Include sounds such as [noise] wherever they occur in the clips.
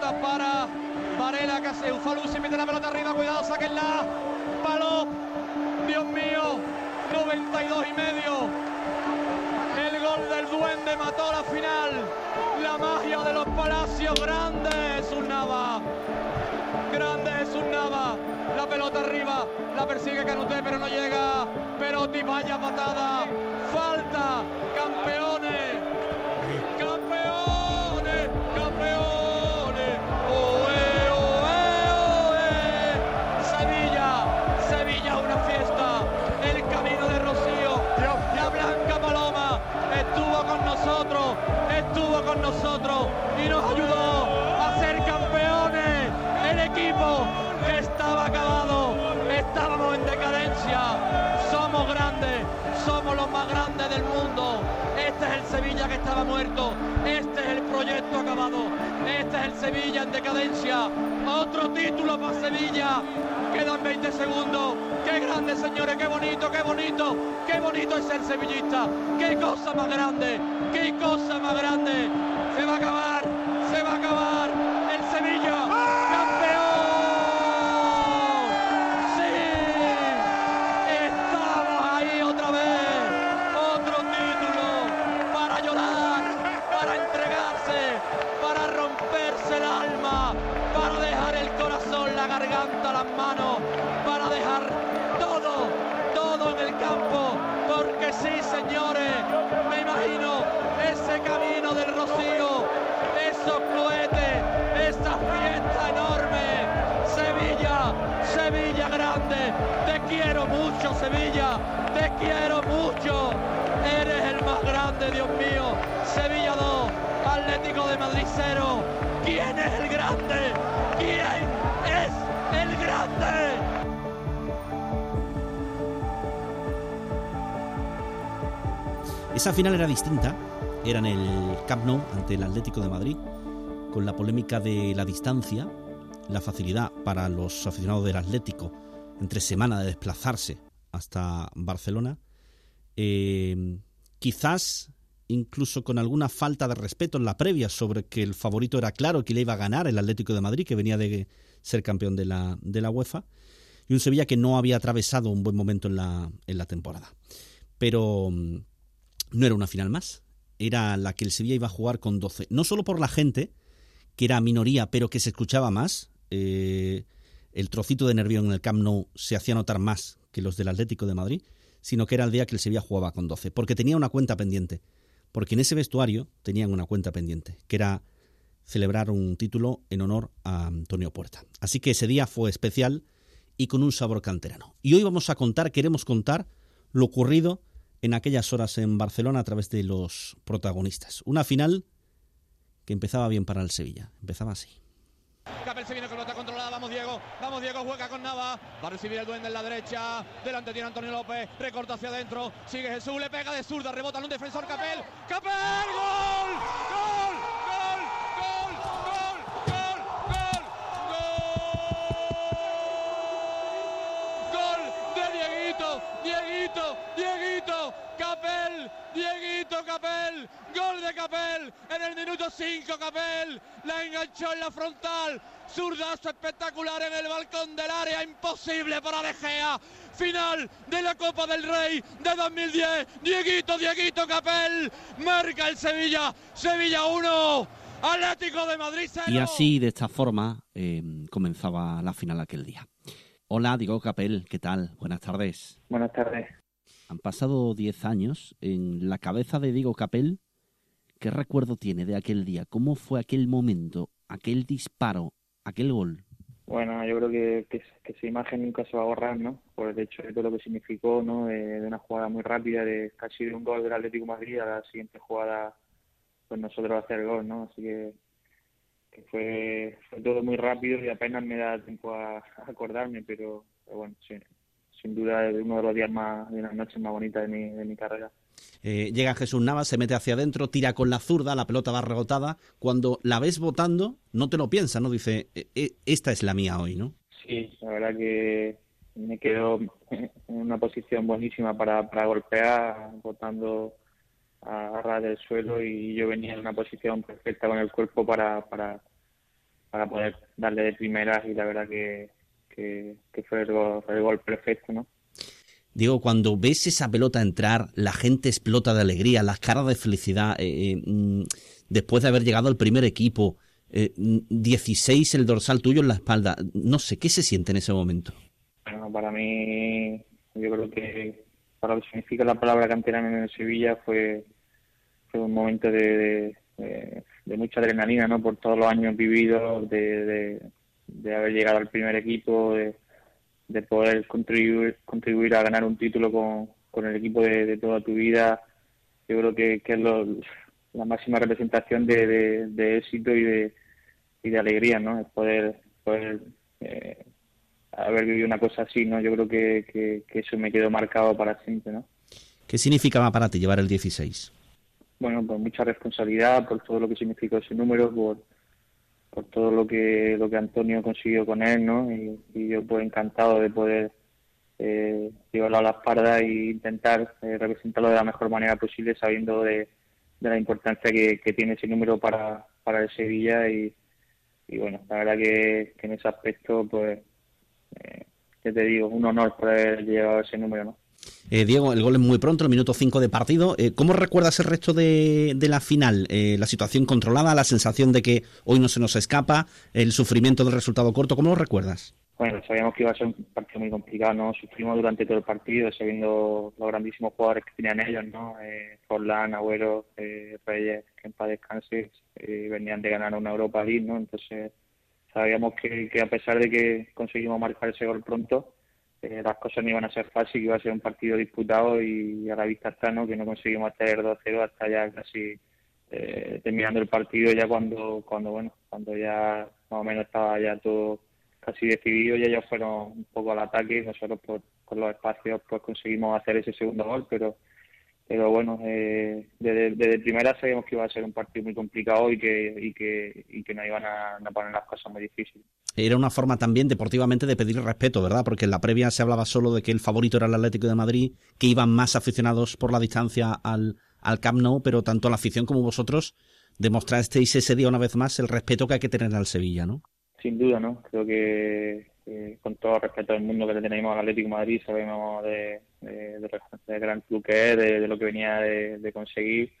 para Varela, que hace se mete la pelota arriba, cuidado, sáquenla. Palo, Dios mío, 92 y medio. El gol del duende mató la final. La magia de los palacios, grande es un Nava. Grande es un Nava. La pelota arriba, la persigue Canuté, pero no llega. Perotti, vaya patada. Falta, nosotros y nos ayudó a ser campeones. El equipo que estaba acabado, estábamos en decadencia. Somos grandes, somos los más grandes del mundo. Este es el Sevilla que estaba muerto. Este es el proyecto acabado. Este es el Sevilla en decadencia. Otro título para Sevilla. Quedan 20 segundos. Qué grande, señores. Qué bonito, qué bonito. Qué bonito es ser sevillista. Qué cosa más grande. Qué cosa más grande. Se va a acabar. Se va a acabar. El Sevilla. ¡Campeón! ¡Sí! Estamos ahí otra vez. Otro título para llorar, para entregarse, para romperse el alma, para dejar el corazón, la garganta, las manos, Sevilla, te quiero mucho, eres el más grande, Dios mío. Sevilla 2, Atlético de Madrid 0. ¿Quién es el grande? ¿Quién es el grande? Esa final era distinta, era en el Camp Nou ante el Atlético de Madrid, con la polémica de la distancia, la facilidad para los aficionados del Atlético entre semana de desplazarse hasta Barcelona, eh, quizás incluso con alguna falta de respeto en la previa sobre que el favorito era claro que le iba a ganar el Atlético de Madrid, que venía de ser campeón de la, de la UEFA, y un Sevilla que no había atravesado un buen momento en la, en la temporada. Pero mm, no era una final más, era la que el Sevilla iba a jugar con 12. No solo por la gente, que era minoría, pero que se escuchaba más. eh, el trocito de nervio en el Camp Nou se hacía notar más que los del Atlético de Madrid, sino que era el día que el Sevilla jugaba con 12, porque tenía una cuenta pendiente. Porque en ese vestuario tenían una cuenta pendiente, que era celebrar un título en honor a Antonio Puerta. Así que ese día fue especial y con un sabor canterano. Y hoy vamos a contar, queremos contar lo ocurrido en aquellas horas en Barcelona a través de los protagonistas. Una final que empezaba bien para el Sevilla. Empezaba así. Capel se viene con pelota controlada, vamos Diego, vamos Diego, juega con Nava, va a recibir el duende en la derecha, delante tiene Antonio López, recorta hacia adentro, sigue Jesús, le pega de zurda, rebota en un defensor Capel, Capel, gol, gol, gol, gol, gol, gol, gol, gol de Dieguito, Dieguito, Dieguito, Capel, Dieguito Capel, gol de Capel, en el minuto 5 Capel, la enganchó en la frontal, zurdazo espectacular en el balcón del área, imposible para De Gea, final de la Copa del Rey de 2010, Dieguito, Dieguito Capel, marca el Sevilla, Sevilla 1, Atlético de Madrid 0. Y así, de esta forma, eh, comenzaba la final aquel día. Hola, Diego Capel, ¿qué tal? Buenas tardes. Buenas tardes. Han pasado 10 años. En la cabeza de Diego Capel, ¿qué recuerdo tiene de aquel día? ¿Cómo fue aquel momento, aquel disparo, aquel gol? Bueno, yo creo que, esa imagen nunca se va a borrar, ¿no? Por el hecho de todo lo que significó, ¿no? De, una jugada muy rápida, de casi de un gol del Atlético Madrid a la siguiente jugada, pues nosotros hacer el gol, ¿no? Así que, fue, todo muy rápido y apenas me da tiempo a, acordarme, pero bueno, sí, sin duda es uno de los días más, de las noches más bonitas de mi, de mi carrera. Eh, llega Jesús Navas, se mete hacia adentro, tira con la zurda, la pelota va rebotada. Cuando la ves votando, no te lo piensas, ¿no? Dice, "E- e- esta es la mía hoy, ¿no? Sí, la verdad que me quedo en una posición buenísima para, para golpear, botando a ras del suelo y yo venía en una posición perfecta con el cuerpo para, para, para poder darle de primeras y la verdad que, que, fue el gol, perfecto, ¿no? Digo, cuando ves esa pelota entrar, la gente explota de alegría, las caras de felicidad, eh, eh, mm, después de haber llegado al primer equipo, 16 el dorsal tuyo en la espalda, no sé, ¿qué se siente en ese momento? Bueno, para mí, yo creo que para lo que significa la palabra canterano en Sevilla fue, fue un momento de, de mucha adrenalina, ¿no? Por todos los años vividos, de, de, haber llegado al primer equipo, de, de poder contribuir, contribuir a ganar un título con, con el equipo de, toda tu vida. Yo creo que, que es la máxima representación de, de, éxito y de, y de alegría, ¿no? Es poder, poder eh, haber vivido una cosa así, ¿no? Yo creo que, que, que eso me quedó marcado para siempre, ¿no? ¿Qué significaba para ti llevar el 16? bueno, por mucha responsabilidad, por todo lo que significó ese número, por, por todo lo que lo que Antonio consiguió con él, ¿no? Y, yo pues encantado de poder eh, llevarlo a la espalda e intentar eh, representarlo de la mejor manera posible, sabiendo de, la importancia que, tiene ese número para, para el Sevilla y, y bueno, la verdad que, en ese aspecto, pues, eh, te digo, un honor poder llevar ese número, ¿no? Eh, Diego, el gol es muy pronto, el minuto 5 de partido. Eh, ¿Cómo recuerdas el resto de, la final? Eh, la situación controlada, la sensación de que hoy no se nos escapa, el sufrimiento del resultado corto, ¿cómo lo recuerdas? Bueno, sabíamos que iba a ser un partido muy complicado, ¿no? Sufrimos durante todo el partido, sabiendo los grandísimos jugadores que tenían ellos, ¿no? Eh, Forlán, Agüero, Reyes, que en paz descanse, venían de ganar una Europa League, ¿no? Entonces sabíamos que a pesar de que conseguimos marcar ese gol pronto, eh, las cosas no iban a ser fáciles, que iba a ser un partido disputado y a la vista está ¿no? que no conseguimos hacer 2-0 hasta ya casi eh, terminando el partido ya cuando cuando bueno cuando ya más o menos estaba ya todo casi decidido y ellos fueron un poco al ataque nosotros por, por los espacios pues conseguimos hacer ese segundo gol pero pero bueno, eh, desde, primera sabíamos que iba a ser un partido muy complicado y que, y que, y que nos iban a, poner las cosas muy difíciles. Era una forma también deportivamente de pedir respeto, ¿verdad? Porque en la previa se hablaba solo de que el favorito era el Atlético de Madrid, que iban más aficionados por la distancia al, al Camp Nou, pero tanto la afición como vosotros demostrasteis ese día una vez más el respeto que hay que tener al Sevilla, ¿no? Sin duda, ¿no? Creo que con todo respeto del mundo que le tenemos al Atlético Madrid, sabemos de, de, gran club que es, de, lo que venía de, conseguir.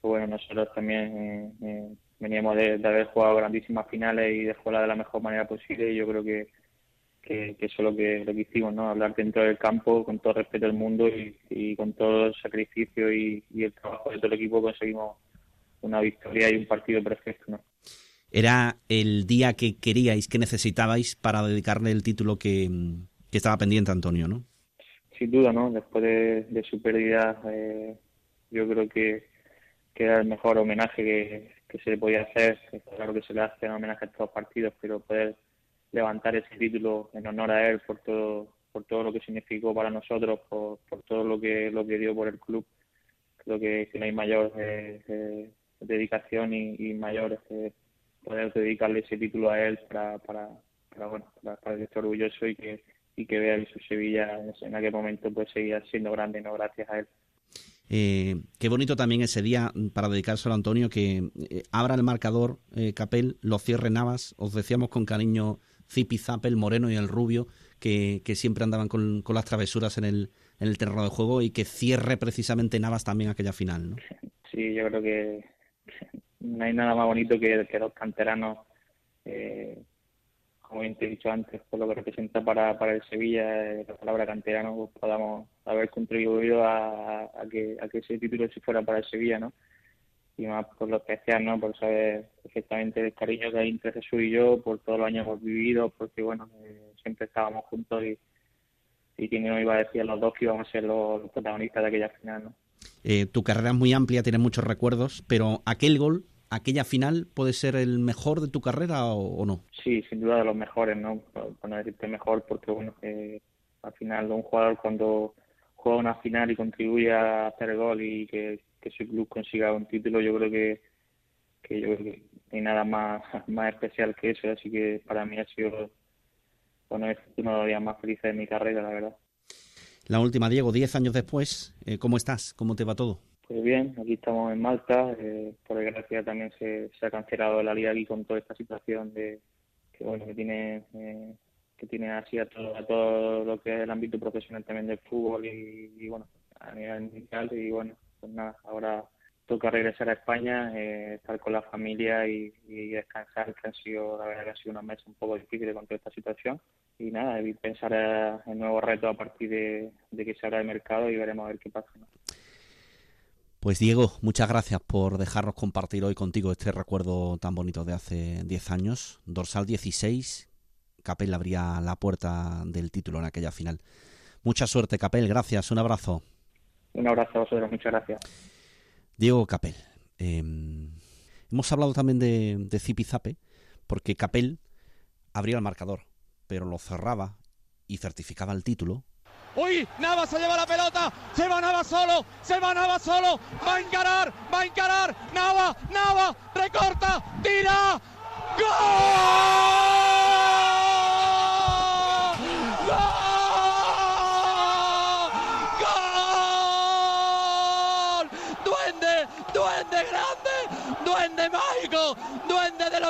Pues bueno, nosotros también eh, eh, veníamos de, haber jugado grandísimas finales y de jugarla de la mejor manera posible y yo creo que, que, eso es lo que, lo que hicimos, ¿no? Hablar dentro del campo con todo respeto del mundo y, con todo el sacrificio y, y el trabajo de todo el equipo conseguimos una victoria y un partido perfecto. Era el día que queríais, que necesitabais para dedicarle el título que, estaba pendiente Antonio, ¿no? Sin duda, ¿no? Después de, su pérdida, eh, yo creo que, era el mejor homenaje que, se le podía hacer. Claro que se le hace un homenaje a estos partidos, pero poder levantar ese título en honor a él por todo por todo lo que significó para nosotros, por, todo lo que lo que dio por el club, creo que, no hay mayor eh, eh, dedicación y, y mayor poder dedicarle ese título a él para, para, para bueno, para, que esté orgulloso y que, y que vea que su Sevilla en aquel momento pues seguía siendo grande, no gracias a él. Eh, qué bonito también ese día para dedicárselo a Antonio, que eh, abra el marcador eh, Capel, lo cierre Navas. Os decíamos con cariño Zipi, Zapel, Moreno y el Rubio, que, que siempre andaban con, con, las travesuras en el, en el terreno de juego y que cierre precisamente Navas también aquella final. ¿no? Sí, yo creo que no hay nada más bonito que, que los canteranos, eh, como bien te he dicho antes, por lo que representa para, para el Sevilla, eh, la palabra canterano, pues podamos haber contribuido a, a, que, a que ese título se fuera para el Sevilla, ¿no? Y más por lo especial, ¿no? Por saber perfectamente el cariño que hay entre Jesús y yo, por todos los años hemos vivido, porque, bueno, eh, siempre estábamos juntos y, y quién no iba a decir a los dos que íbamos a ser los, protagonistas de aquella final, ¿no? tu carrera es muy amplia, tienes muchos recuerdos, pero aquel gol aquella final puede ser el mejor de tu carrera o, no? Sí, sin duda de los mejores, ¿no? Por no decirte mejor, porque bueno, al final un jugador cuando juega una final y contribuye a hacer gol y que, su club consiga un título, yo creo que, que yo creo que hay nada más, [laughs] más especial que eso, así que para mí ha sido bueno, es uno de los días más felices de mi carrera, la verdad. La última, Diego, diez años después, eh, ¿cómo estás? ¿Cómo te va todo? Pues bien, aquí estamos en Malta. Eh, por desgracia también se, ha cancelado la liga aquí con toda esta situación de que bueno que tiene eh, que tiene así a todo, todo lo que es el ámbito profesional también del fútbol y, bueno a nivel mundial y bueno pues nada ahora toca regresar a España, eh, estar con la familia y, descansar, que han sido, la verdad que ha sido unos meses un poco difíciles con toda esta situación. Y nada, y pensar en nuevos retos a partir de, que se abra el mercado y veremos a ver qué pasa. Pues Diego, muchas gracias por dejarnos compartir hoy contigo este recuerdo tan bonito de hace 10 años. Dorsal 16, Capel abría la puerta del título en aquella final. Mucha suerte, Capel, gracias, un abrazo. Un abrazo a vosotros, muchas gracias. Diego Capel. Em, hemos hablado también de, de Zipizape, porque Capel abría el marcador, pero lo cerraba y certificaba el título Uy, Nava se lleva la pelota, se va solo, se va solo, va a encarar, va a encarar, Nava, Nava, recorta, tira, ¡Gol!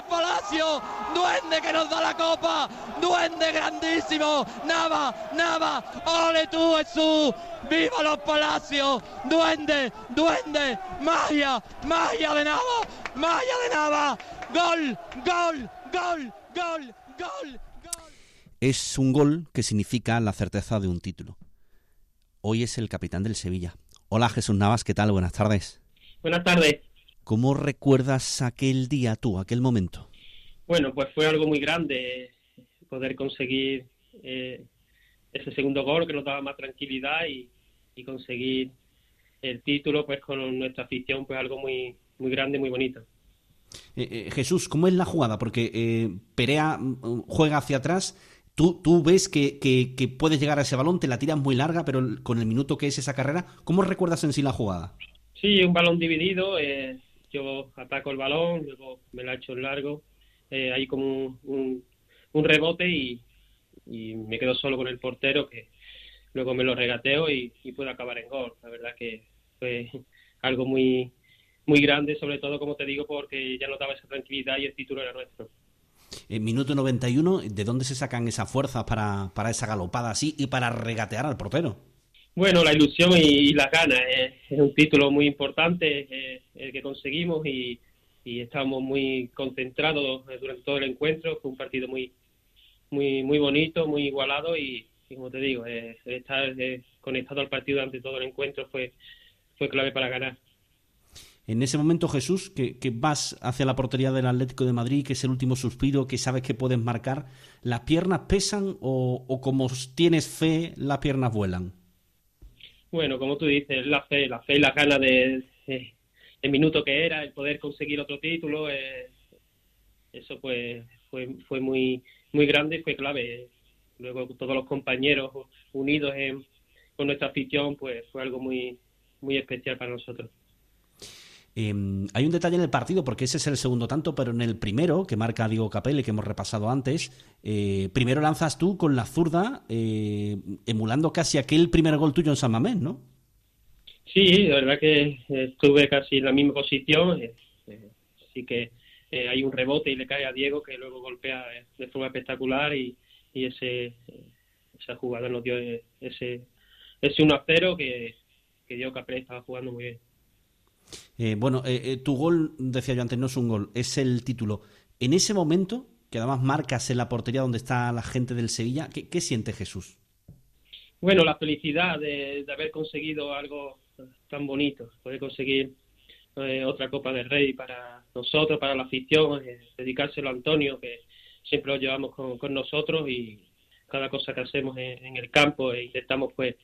Palacios, duende que nos da la copa, duende grandísimo, Nava, Nava, ole tú Jesús, viva los palacios, duende, duende, magia, magia de Nava, magia de Nava, gol, gol, gol, gol, gol. Es un gol que significa la certeza de un título. Hoy es el capitán del Sevilla. Hola Jesús Navas, ¿qué tal? Buenas tardes. Buenas tardes. ¿Cómo recuerdas aquel día tú, aquel momento? Bueno, pues fue algo muy grande poder conseguir eh, ese segundo gol que nos daba más tranquilidad y, conseguir el título pues con nuestra afición pues algo muy muy grande muy bonito. Eh, eh, Jesús cómo es la jugada porque Perea mm, juega hacia atrás. Tú tú ves que, que, que, puedes llegar a ese balón te la tiras muy larga pero con el minuto que es esa carrera cómo recuerdas en sí la jugada sí un balón dividido yo ataco el balón, luego me la echo en largo, eh, hay como un, un, rebote y, y, me quedo solo con el portero que luego me lo regateo y, y puedo acabar en gol. La verdad que fue algo muy muy grande, sobre todo, como te digo, porque ya notaba esa tranquilidad y el título era nuestro. En minuto 91, ¿de dónde se sacan esas fuerzas para, para esa galopada así y para regatear al portero? Bueno, la ilusión y, la gana eh, es un título muy importante eh, el que conseguimos y, y estamos muy concentrados durante todo el encuentro. Fue un partido muy muy muy bonito, muy igualado y, como te digo, eh, estar conectado al partido durante todo el encuentro fue fue clave para ganar. En ese momento, Jesús, que, que, vas hacia la portería del Atlético de Madrid, que es el último suspiro, que sabes que puedes marcar, ¿las piernas pesan o, o como tienes fe, las piernas vuelan? Bueno, como tú dices, la fe, la fe y la gana de, el minuto que era, el poder conseguir otro título, eh, eso pues fue, fue muy, muy grande y fue clave. Luego todos los compañeros unidos en, con nuestra afición, pues fue algo muy, muy especial para nosotros. Em, hay un detalle en el partido, porque ese es el segundo tanto, pero en el primero, que marca Diego Capelli, que hemos repasado antes, eh, primero lanzas tú con la zurda, eh, emulando casi aquel primer gol tuyo en San Mamés, ¿no? Sí, la verdad que estuve casi en la misma posición, eh, así que hay un rebote y le cae a Diego, que luego golpea de forma espectacular y, y ese esa jugada nos dio ese, ese 1 0 que, que Diego Capelli estaba jugando muy bien. Eh, bueno, eh, eh, tu gol, decía yo antes, no es un gol, es el título. En ese momento, que además marcas en la portería donde está la gente del Sevilla, ¿qué, siente Jesús? Bueno, la felicidad de, haber conseguido algo tan bonito, poder conseguir otra Copa del Rey para nosotros, para la afición, dedicárselo a Antonio, que siempre lo llevamos con, nosotros y cada cosa que hacemos en, el campo e intentamos pues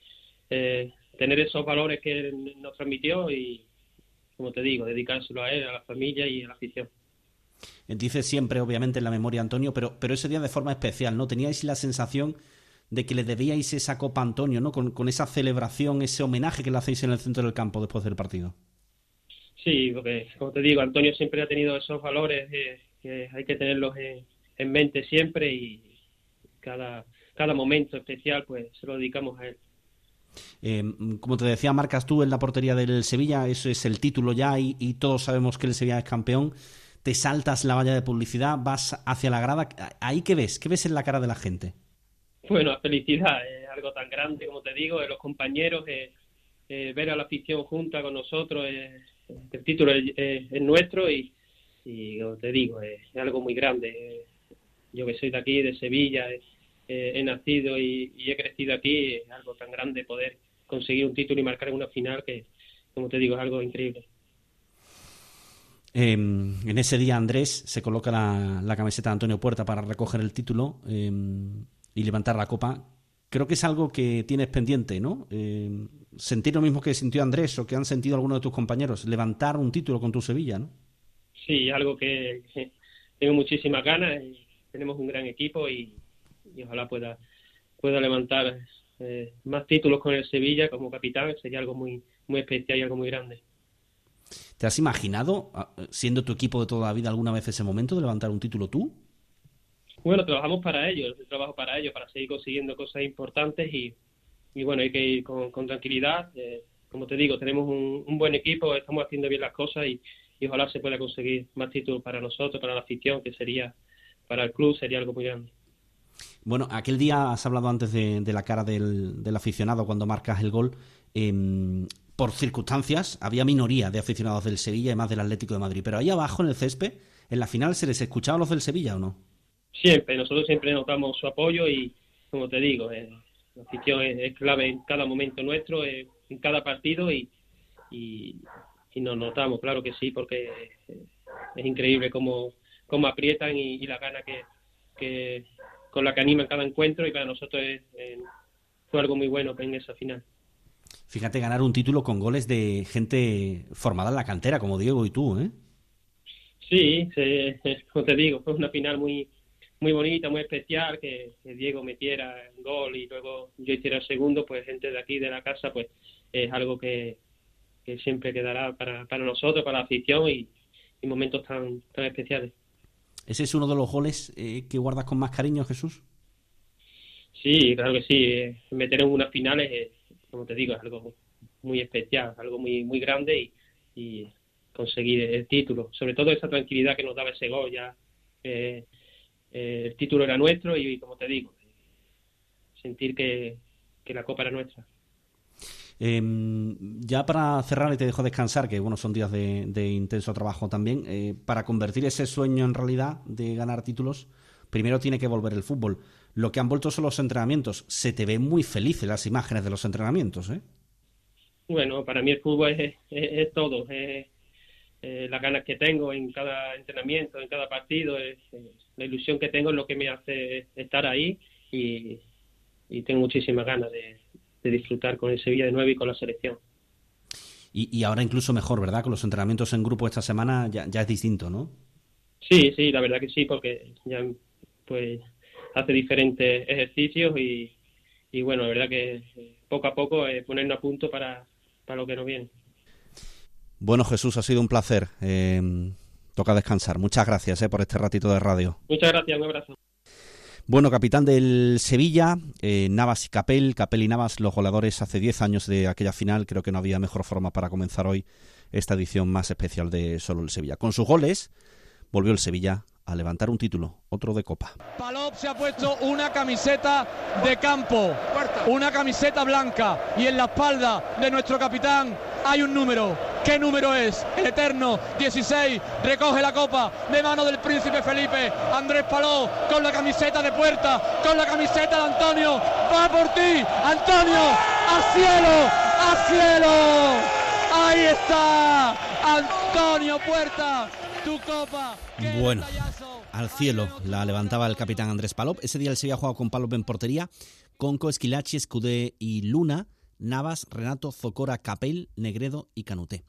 tener esos valores que nos transmitió y, como te digo, dedicárselo a él, a la familia y a la afición. Dice siempre, obviamente, en la memoria Antonio, pero, pero ese día de forma especial, ¿no? ¿Teníais la sensación de que le debíais esa copa a Antonio, ¿no? Con, esa celebración, ese homenaje que le hacéis en el centro del campo después del partido. Sí, porque, como te digo, Antonio siempre ha tenido esos valores que hay que tenerlos en, mente siempre y cada, cada momento especial, pues se lo dedicamos a él. Eh, como te decía, marcas tú en la portería del Sevilla, eso es el título ya y, todos sabemos que el Sevilla es campeón. Te saltas la valla de publicidad, vas hacia la grada. ¿Ahí qué ves? ¿Qué ves en la cara de la gente? Bueno, felicidad, es algo tan grande, como te digo, de los compañeros, ver a la afición junta con nosotros, el título es, nuestro y, como te digo, es, algo muy grande. Yo que soy de aquí, de Sevilla, he nacido y, he crecido aquí, es algo tan grande poder conseguir un título y marcar una final que, como te digo, es algo increíble. Em, en ese día Andrés se coloca la, camiseta de Antonio Puerta para recoger el título em, y levantar la copa. Creo que es algo que tienes pendiente, ¿no? Em, sentir lo mismo que sintió Andrés o que han sentido algunos de tus compañeros, levantar un título con tu Sevilla, ¿no? Sí, algo que, tengo muchísimas ganas. Y tenemos un gran equipo y, ojalá pueda, pueda levantar eh, más títulos con el Sevilla como capitán. Sería algo muy, muy especial y algo muy grande. ¿Te has imaginado, ah, siendo tu equipo de toda la vida, alguna vez ese momento de levantar un título tú? Bueno, trabajamos para ello, trabajo para ello, para seguir consiguiendo cosas importantes y, y bueno, hay que ir con, tranquilidad. Eh, como te digo, tenemos un, buen equipo, estamos haciendo bien las cosas y, ojalá se pueda conseguir más títulos para nosotros, para la afición, que sería, para el club, sería algo muy grande. Bueno, aquel día has hablado antes de, la cara del, aficionado cuando marcas el gol. Em, por circunstancias, había minoría de aficionados del Sevilla y más del Atlético de Madrid. Pero ahí abajo en el césped, en la final, ¿se les escuchaba a los del Sevilla o no? Siempre, nosotros siempre notamos su apoyo y, como te digo, eh, la afición es, clave en cada momento nuestro, en cada partido y, nos notamos, claro que sí, porque es increíble cómo, cómo aprietan y, la gana que, con la que animan cada encuentro y para nosotros fue algo muy bueno en esa final. Fíjate ganar un título con goles de gente formada en la cantera, como Diego y tú, ¿eh? Sí, como te digo, fue una final muy muy bonita, muy especial, que, Diego metiera el gol y luego yo hiciera el segundo, pues gente de aquí, de la casa, pues es algo que, siempre quedará para, para nosotros, para la afición y, momentos tan, tan especiales. ¿Ese es uno de los goles eh, que guardas con más cariño, Jesús? Sí, claro que sí. Meter en unas finales, como te digo, es algo muy especial, algo muy muy grande y, conseguir el título. Sobre todo esa tranquilidad que nos daba ese gol ya. Eh, eh, el título era nuestro y, como te digo, sentir que, la copa era nuestra. Em, ya para cerrar y te dejo descansar, que bueno, son días de, intenso trabajo también, eh, para convertir ese sueño en realidad de ganar títulos, primero tiene que volver el fútbol. Lo que han vuelto son los entrenamientos. Se te ve muy feliz en las imágenes de los entrenamientos, ¿eh? Bueno, para mí el fútbol es, todo. Es, eh, las ganas que tengo en cada entrenamiento, en cada partido, es, la ilusión que tengo es lo que me hace estar ahí y, tengo muchísimas ganas de, disfrutar con el Sevilla de nuevo y con la selección. Y, ahora incluso mejor, ¿verdad? Con los entrenamientos en grupo esta semana ya, es distinto, ¿no? Sí, sí, la verdad que sí, porque ya pues hace diferentes ejercicios y, y bueno, la verdad que poco a poco es ponernos a punto para, para lo que nos viene. Bueno, Jesús, ha sido un placer. Eh, toca descansar. Muchas gracias eh, por este ratito de radio. Muchas gracias, un abrazo. Bueno, capitán del Sevilla, eh, Navas y Capel, Capel y Navas, los goleadores hace 10 años de aquella final, creo que no había mejor forma para comenzar hoy esta edición más especial de Solo el Sevilla. Con sus goles, volvió el Sevilla a levantar un título, otro de Copa. Palop se ha puesto una camiseta de campo, una camiseta blanca y en la espalda de nuestro capitán hay un número. ¿Qué número es? El eterno 16 recoge la copa de mano del príncipe Felipe. Andrés Paló con la camiseta de puerta, con la camiseta de Antonio. Va por ti, Antonio, a cielo, a cielo. Ahí está, Antonio Puerta, tu copa. Bueno, al cielo la levantaba el capitán Andrés Palop. Ese día el Sevilla jugado con Palop en portería, con Esquilachi, Escudé y Luna. Navas, Renato, Zocora, Capel, Negredo y Canuté.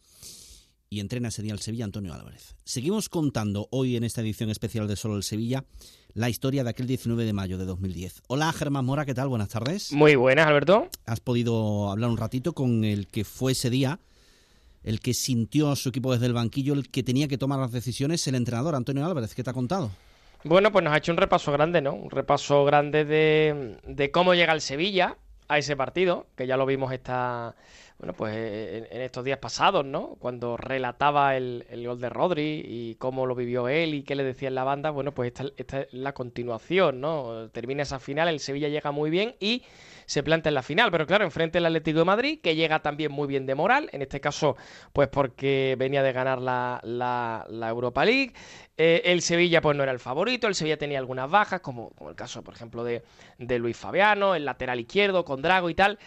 Y entrena ese día el Sevilla Antonio Álvarez. Seguimos contando hoy en esta edición especial de Solo el Sevilla la historia de aquel 19 de mayo de 2010. Hola Germán Mora, ¿qué tal? Buenas tardes. Muy buenas, Alberto. Has podido hablar un ratito con el que fue ese día, el que sintió a su equipo desde el banquillo, el que tenía que tomar las decisiones, el entrenador Antonio Álvarez. ¿Qué te ha contado? Bueno, pues nos ha hecho un repaso grande, ¿no? Un repaso grande de, cómo llega el Sevilla, a ese partido, que ya lo vimos esta, bueno, pues en, estos días pasados, ¿no? Cuando relataba el, gol de Rodri y cómo lo vivió él y qué le decía en la banda, bueno, pues esta, es la continuación, ¿no? Termina esa final, el Sevilla llega muy bien y se planta en la final, pero claro, enfrente el Atlético de Madrid, que llega también muy bien de moral, en este caso, pues porque venía de ganar la, la, Europa League. Eh, el Sevilla, pues no era el favorito, el Sevilla tenía algunas bajas, como, como el caso, por ejemplo, de, de Luis Fabiano, el lateral izquierdo, con Drago y tal.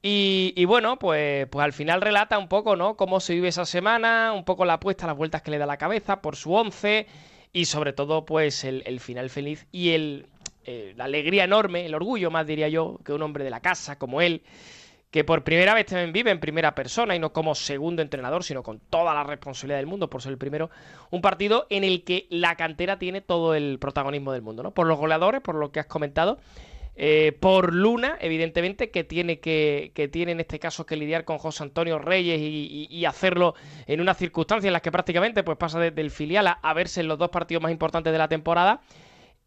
Y, bueno, pues, pues al final relata un poco, ¿no? Cómo se vive esa semana, un poco la apuesta, las vueltas que le da la cabeza por su once y sobre todo, pues el, el final feliz y el, eh, la alegría enorme, el orgullo más diría yo, que un hombre de la casa como él, que por primera vez también vive en primera persona y no como segundo entrenador, sino con toda la responsabilidad del mundo por ser el primero, un partido en el que la cantera tiene todo el protagonismo del mundo, ¿no? Por los goleadores, por lo que has comentado, eh, por Luna, evidentemente, que tiene que, que tiene en este caso que lidiar con José Antonio Reyes y, hacerlo en unas circunstancias en las que prácticamente pues pasa desde el filial a verse en los dos partidos más importantes de la temporada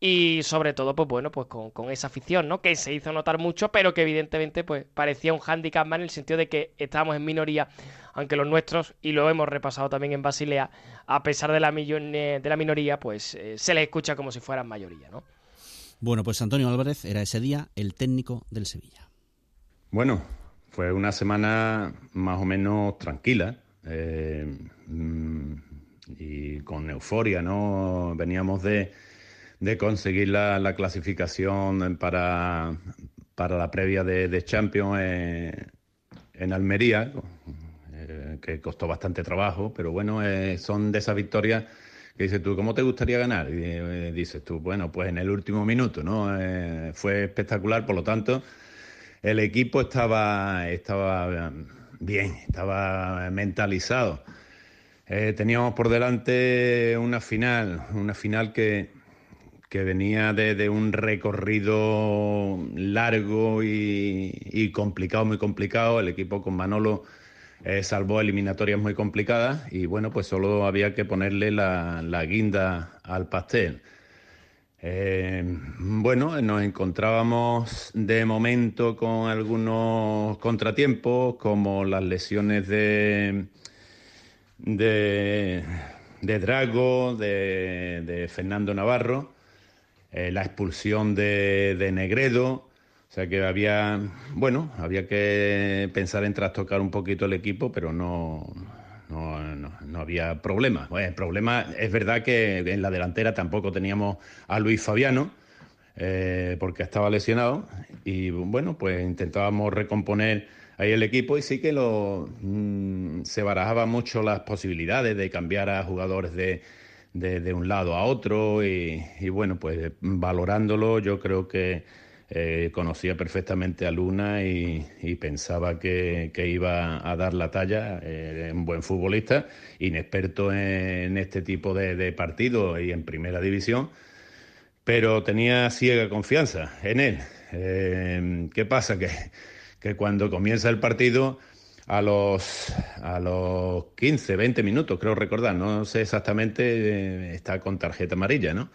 y sobre todo, pues bueno, pues con, esa afición, ¿no? Que se hizo notar mucho, pero que evidentemente, pues parecía un handicap más en el sentido de que estábamos en minoría, aunque los nuestros, y lo hemos repasado también en Basilea, a pesar de la, de la minoría, pues eh, se les escucha como si fueran mayoría, ¿no? Bueno, pues Antonio Álvarez era ese día el técnico del Sevilla. Bueno, fue una semana más o menos tranquila eh, mm, y con euforia, ¿no? Veníamos de de conseguir la, clasificación para, para, la previa de, Champions en Almería, eh, que costó bastante trabajo, pero bueno, eh, son de esas victorias que dices tú, ¿cómo te gustaría ganar? Y eh, dices tú, bueno, pues en el último minuto, ¿no? fue espectacular, por lo tanto, el equipo estaba, estaba bien, estaba mentalizado. teníamos por delante una final, una final que, que venía de, un recorrido largo y, complicado, muy complicado. El equipo con Manolo eh, salvó eliminatorias muy complicadas y bueno, pues solo había que ponerle la, guinda al pastel. Eh, bueno, nos encontrábamos de momento con algunos contratiempos, como las lesiones de, de, Drago, de Fernando Navarro. Eh, la expulsión de, Negredo. O sea que había, bueno, había que pensar en trastocar un poquito el equipo, pero no, no, había problema. el problema es verdad que en la delantera tampoco teníamos a Luis Fabiano, eh, porque estaba lesionado, y bueno, pues intentábamos recomponer ahí el equipo y sí que lo, mm, se barajaba mucho las posibilidades de cambiar a jugadores de de, un lado a otro y, bueno, pues valorándolo yo creo que eh, conocía perfectamente a Luna y, pensaba que, iba a dar la talla, eh, un buen futbolista, inexperto en, este tipo de, partidos y en primera división, pero tenía ciega confianza en él. Eh, ¿Qué pasa? Que, que cuando comienza el partido a los, a los 15, 20 minutos, creo recordar, no sé exactamente, eh, está con tarjeta amarilla, ¿no?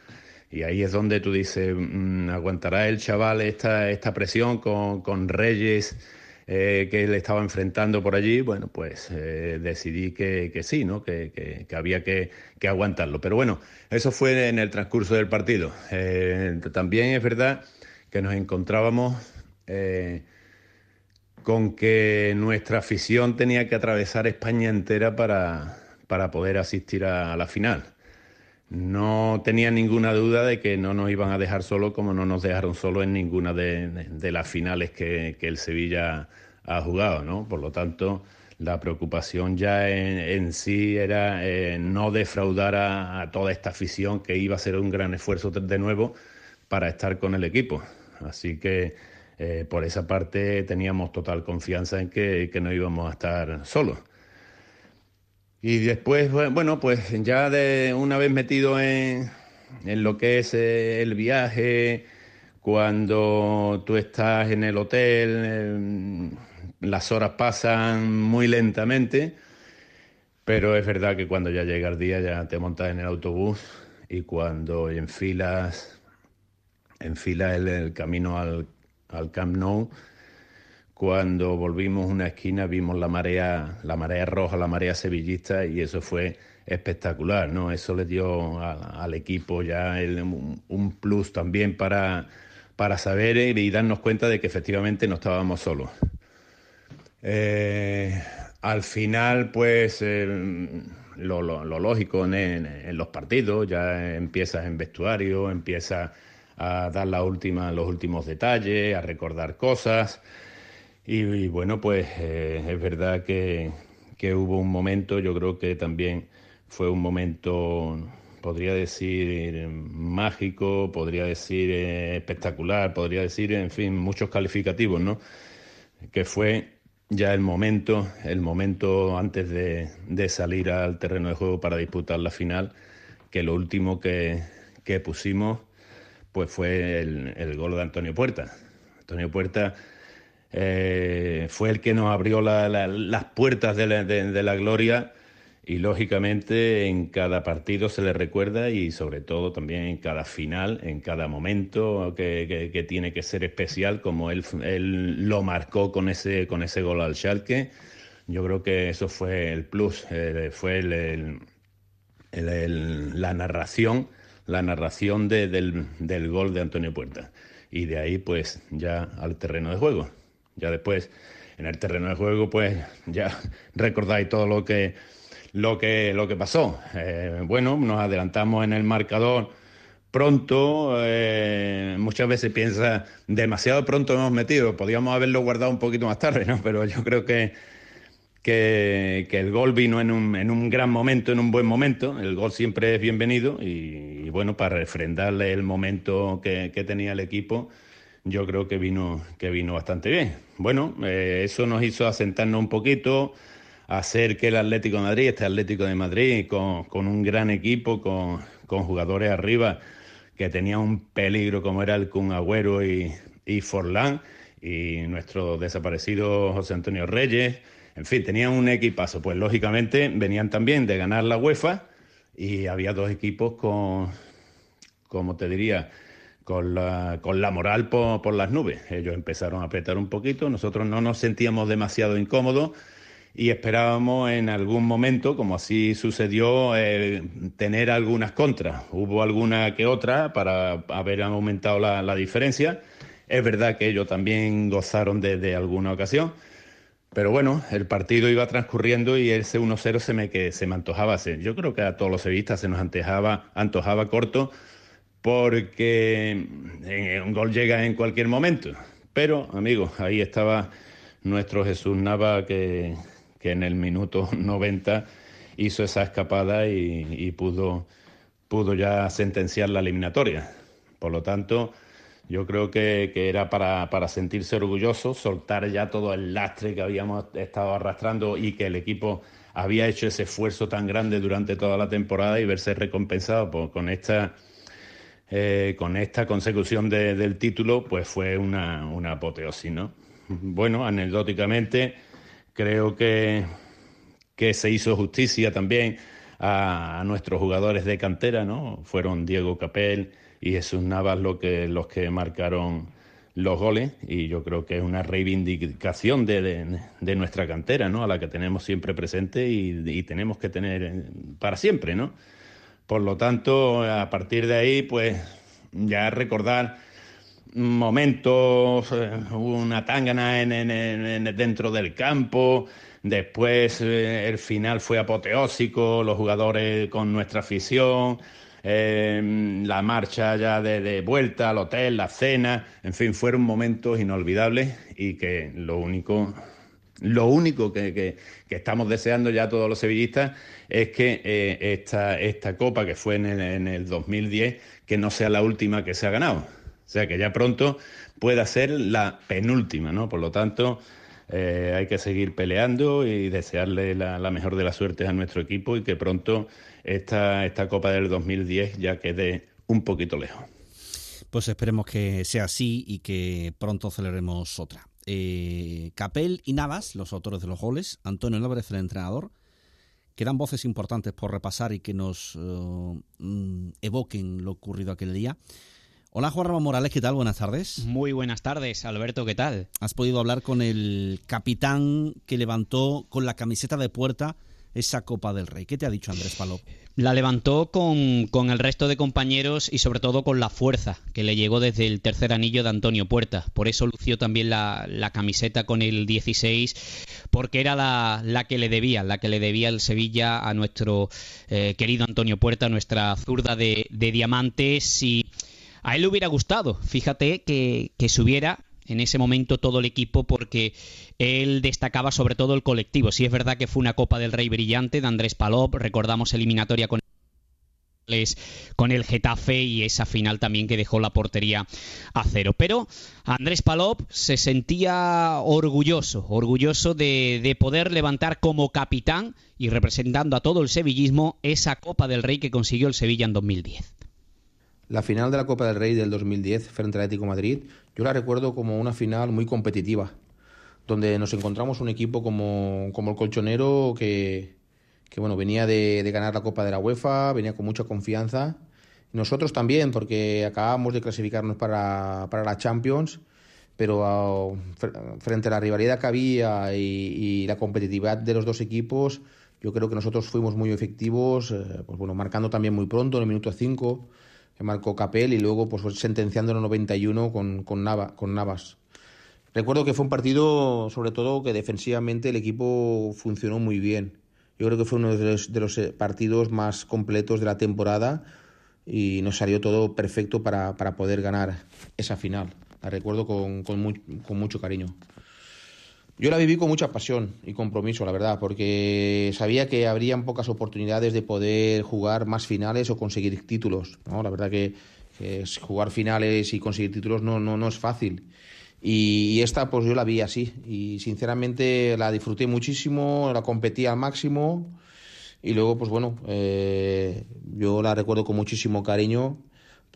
Y ahí es donde tú dices, mm, ¿aguantará el chaval esta, esta presión con, con Reyes eh, que le estaba enfrentando por allí? Bueno, pues eh, decidí que, que, sí, ¿no? Que, que, había que, aguantarlo. Pero bueno, eso fue en el transcurso del partido. también es verdad que nos encontrábamos con que nuestra afición tenía que atravesar España entera para, para poder asistir a, la final. No tenía ninguna duda de que no nos iban a dejar solo como no nos dejaron solo en ninguna de, las finales que, el Sevilla ha jugado, ¿no? Por lo tanto, la preocupación ya en, sí era eh, no defraudar a, a, toda esta afición que iba a ser un gran esfuerzo de nuevo para estar con el equipo. Así que eh, por esa parte teníamos total confianza en que, no íbamos a estar solos. Y después, bueno, pues ya de una vez metido en, lo que es eh, el viaje, cuando tú estás en el hotel, eh, las horas pasan muy lentamente, pero es verdad que cuando ya llega el día ya te montas en el autobús y cuando enfilas, enfilas el camino al al Camp Nou, cuando volvimos una esquina vimos la marea, la marea roja, la marea sevillista y eso fue espectacular, ¿no? Eso le dio al equipo ya un, plus también para, para saber y darnos cuenta de que efectivamente no estábamos solos. Eh, al final, pues lo, lógico en, los partidos, ya empiezas en vestuario, empiezas a dar la última, los últimos detalles, a recordar cosas. Y, bueno, pues eh, es verdad que, hubo un momento, yo creo que también fue un momento, podría decir, mágico, podría decir eh, espectacular, podría decir, en fin, muchos calificativos, ¿no? Que fue ya el momento, el momento antes de, salir al terreno de juego para disputar la final, que lo último que, pusimos pues fue el, gol de Antonio Puerta. Antonio Puerta eh, fue el que nos abrió las puertas de la, gloria y lógicamente en cada partido se le recuerda y sobre todo también en cada final, en cada momento que, tiene que ser especial como él, él, lo marcó con ese, con ese gol al Schalke. Yo creo que eso fue el plus, eh, fue la narración, la narración del, del gol de Antonio Puerta. Y de ahí pues ya al terreno de juego. Ya después, en el terreno de juego, pues ya [laughs] recordáis todo lo que, lo que, lo que pasó. Eh, bueno, nos adelantamos en el marcador pronto, eh, muchas veces piensa, demasiado pronto hemos metido, podríamos haberlo guardado un poquito más tarde, ¿no? Pero yo creo que, que, el gol vino en un, en un, gran momento, en un buen momento, el gol siempre es bienvenido y, bueno, para refrendarle el momento que, que tenía el equipo, yo creo que vino, que vino bastante bien. Bueno, eh, eso nos hizo asentarnos un poquito, hacer que el Atlético de Madrid, este Atlético de Madrid, con, un gran equipo, con, jugadores arriba, que tenía un peligro como era el Kun Agüero y, y Forlán, y nuestro desaparecido José Antonio Reyes, en fin, tenían un equipazo. Pues lógicamente venían también de ganar la UEFA y había dos equipos con, como te diría, con la, con la moral por, las nubes. Ellos empezaron a apretar un poquito, nosotros no nos sentíamos demasiado incómodos y esperábamos en algún momento, como así sucedió, eh, tener algunas contras. Hubo alguna que otra para haber aumentado la, diferencia. Es verdad que ellos también gozaron de, alguna ocasión. Pero bueno, el partido iba transcurriendo y ese 1-0 se me, que se me antojaba. Yo creo que a todos los sevistas se nos antojaba, antojaba corto porque eh, un gol llega en cualquier momento. Pero, amigos, ahí estaba nuestro Jesús Nava que, en el minuto [laughs] 90 hizo esa escapada y, pudo, pudo ya sentenciar la eliminatoria. Por lo tanto, yo creo que, era para, para, sentirse orgulloso, soltar ya todo el lastre que habíamos estado arrastrando y que el equipo había hecho ese esfuerzo tan grande durante toda la temporada y verse recompensado con esta eh, con esta consecución del título, pues fue una, una apoteosis, ¿no? Bueno, anecdóticamente, creo que, que se hizo justicia también a, nuestros jugadores de cantera, ¿no? Fueron Diego Capel y Jesús Navas lo que, los que marcaron los goles y yo creo que es una reivindicación de, de, nuestra cantera, ¿no? A la que tenemos siempre presente y, y tenemos que tener para siempre, ¿no? Por lo tanto, a partir de ahí, pues ya recordar momentos, eh, una tangana en, dentro del campo, después eh, el final fue apoteósico, los jugadores con nuestra afición, eh, la marcha ya de, vuelta al hotel, la cena, en fin, fueron momentos inolvidables y que lo único lo único que, estamos deseando ya todos los sevillistas es que eh, esta, esta copa que fue en el, en el 2010, que no sea la última que se ha ganado. O sea, que ya pronto pueda ser la penúltima, ¿no? Por lo tanto, eh, hay que seguir peleando y desearle la, mejor de las suertes a nuestro equipo y que pronto esta, esta Copa del 2010 ya quede un poquito lejos. Pues esperemos que sea así y que pronto celebremos otra. Eh, Capel y Navas, los autores de los goles, Antonio Álvarez, el entrenador, que dan voces importantes por repasar y que nos eh, mm, evoquen lo ocurrido aquel día. Hola Juan Ramón Morales, ¿qué tal? Buenas tardes. Muy buenas tardes, Alberto, ¿qué tal? Has podido hablar con el capitán que levantó con la camiseta de puerta esa Copa del Rey. ¿Qué te ha dicho Andrés Palop? La levantó con, con, el resto de compañeros y sobre todo con la fuerza que le llegó desde el tercer anillo de Antonio Puerta. Por eso lució también la, la camiseta con el 16, porque era la, la, que le debía, la que le debía el Sevilla a nuestro eh, querido Antonio Puerta, nuestra zurda de, de diamantes y a él le hubiera gustado, fíjate, que, que subiera en ese momento todo el equipo porque él destacaba sobre todo el colectivo. Sí es verdad que fue una Copa del Rey brillante de Andrés Palop, recordamos eliminatoria con el Getafe y esa final también que dejó la portería a cero. Pero Andrés Palop se sentía orgulloso, orgulloso de, de, poder levantar como capitán y representando a todo el sevillismo esa Copa del Rey que consiguió el Sevilla en 2010. La final de la Copa del Rey del 2010 frente al Atlético Madrid, yo la recuerdo como una final muy competitiva, donde nos encontramos un equipo como, como el Colchonero que, bueno, venía de, ganar la Copa de la UEFA, venía con mucha confianza. Nosotros también, porque acabamos de clasificarnos para, para la Champions, pero uh, frente a la rivalidad que había y, y, la competitividad de los dos equipos, yo creo que nosotros fuimos muy efectivos, eh, pues bueno, marcando también muy pronto, en el minuto 5 que marcó Capel y luego pues sentenciando en el 91 con, con, con Navas. Recuerdo que fue un partido, sobre todo, que defensivamente el equipo funcionó muy bien. Yo creo que fue uno de los, de los partidos más completos de la temporada y nos salió todo perfecto para, para poder ganar esa final. La recuerdo con, con mucho cariño. Yo la viví con mucha pasión y compromiso, la verdad, porque sabía que habrían pocas oportunidades de poder jugar más finales o conseguir títulos. ¿no? La verdad que, que jugar finales y conseguir títulos no, no, no es fácil. Y, esta, pues yo la vi así. Y sinceramente la disfruté muchísimo, la competí al máximo. Y luego, pues bueno, eh, yo la recuerdo con muchísimo cariño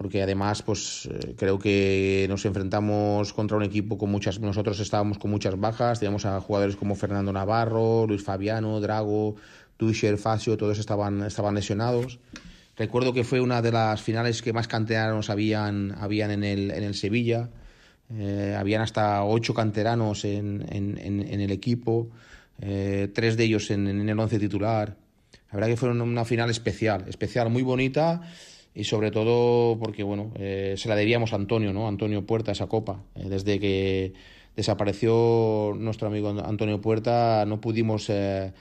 porque además pues eh, creo que nos enfrentamos contra un equipo con muchas nosotros estábamos con muchas bajas teníamos a jugadores como Fernando Navarro Luis Fabiano Drago Tuischer Facio todos estaban estaban lesionados. Recuerdo que fue una de las finales que más canteranos habían habían en el en el Sevilla. Eh, habían hasta ocho canteranos en, en, el equipo eh, tres de ellos en, en el once titular. La verdad que fue una final especial especial muy bonita y sobre todo porque bueno eh, se la debíamos a Antonio no Antonio Puerta esa copa. Eh, desde que desapareció nuestro amigo Antonio Puerta no pudimos eh,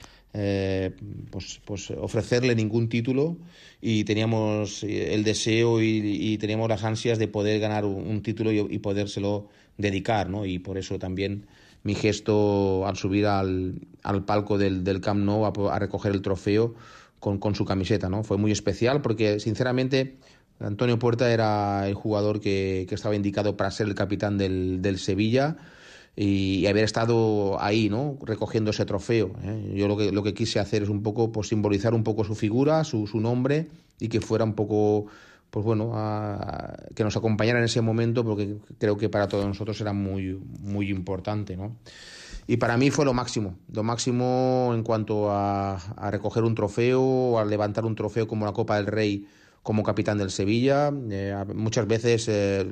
pues, pues ofrecerle ningún título y teníamos el deseo y, teníamos las ansias de poder ganar un, un título y, y, podérselo dedicar no y por eso también mi gesto al subir al, al palco del, del Camp Nou a, a recoger el trofeo con, con, su camiseta, ¿no? Fue muy especial porque, sinceramente, Antonio Puerta era el jugador que, que estaba indicado para ser el capitán del, del Sevilla y, haber estado ahí, ¿no? Recogiendo ese trofeo. ¿eh? Yo lo que, lo que quise hacer es un poco, pues, simbolizar un poco su figura, su, su nombre y que fuera un poco pues bueno, que nos acompañara en ese momento, porque creo que para todos nosotros era muy, muy importante, ¿no? Y para mí fue lo máximo, lo máximo en cuanto a, a recoger un trofeo, a levantar un trofeo como la Copa del Rey como capitán del Sevilla. Eh, muchas veces eh,